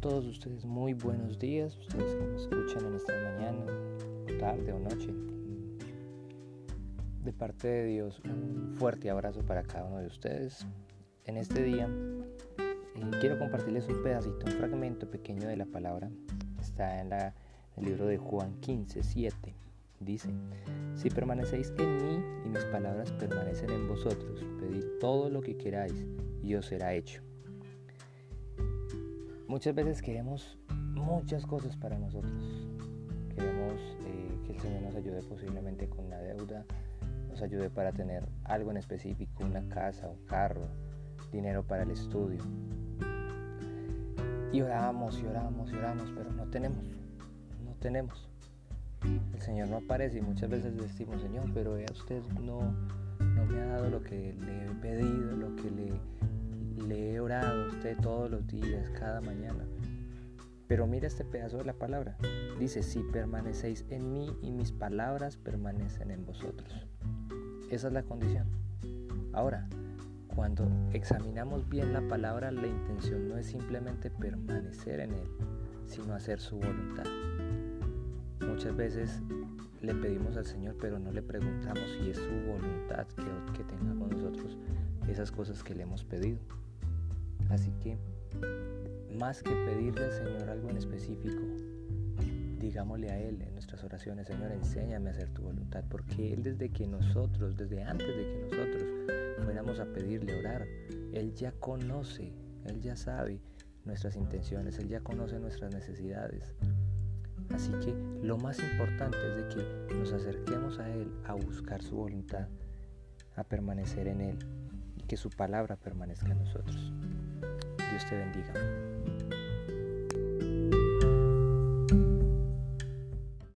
todos ustedes muy buenos días, ustedes que me escuchan en esta mañana, tarde o noche. De parte de Dios, un fuerte abrazo para cada uno de ustedes. En este día eh, quiero compartirles un pedacito, un fragmento pequeño de la palabra. Está en, el libro de Juan 15, 7. Dice, si permanecéis en mí y mis palabras permanecen en vosotros, pedid todo lo que queráis y os será hecho. Muchas veces queremos muchas cosas para nosotros. Queremos eh, que el Señor nos ayude posiblemente con una deuda, nos ayude para tener algo en específico, una casa, un carro, dinero para el estudio. Y oramos y oramos y oramos, pero no tenemos, no tenemos. El Señor no aparece y muchas veces decimos, Señor, pero usted no, no me ha dado lo que le he pedido, lo que le le he orado a usted todos los días, cada mañana. Pero mira este pedazo de la palabra. Dice, si permanecéis en mí y mis palabras permanecen en vosotros. Esa es la condición. Ahora, cuando examinamos bien la palabra, la intención no es simplemente permanecer en Él, sino hacer su voluntad. Muchas veces le pedimos al Señor, pero no le preguntamos si es su voluntad que, que tenga con nosotros esas cosas que le hemos pedido. Así que, más que pedirle al Señor algo en específico, digámosle a Él en nuestras oraciones, Señor, enséñame a hacer tu voluntad, porque Él desde que nosotros, desde antes de que nosotros fuéramos a pedirle orar, Él ya conoce, Él ya sabe nuestras intenciones, Él ya conoce nuestras necesidades. Así que lo más importante es de que nos acerquemos a Él a buscar su voluntad, a permanecer en Él que su palabra permanezca en nosotros. Dios te bendiga.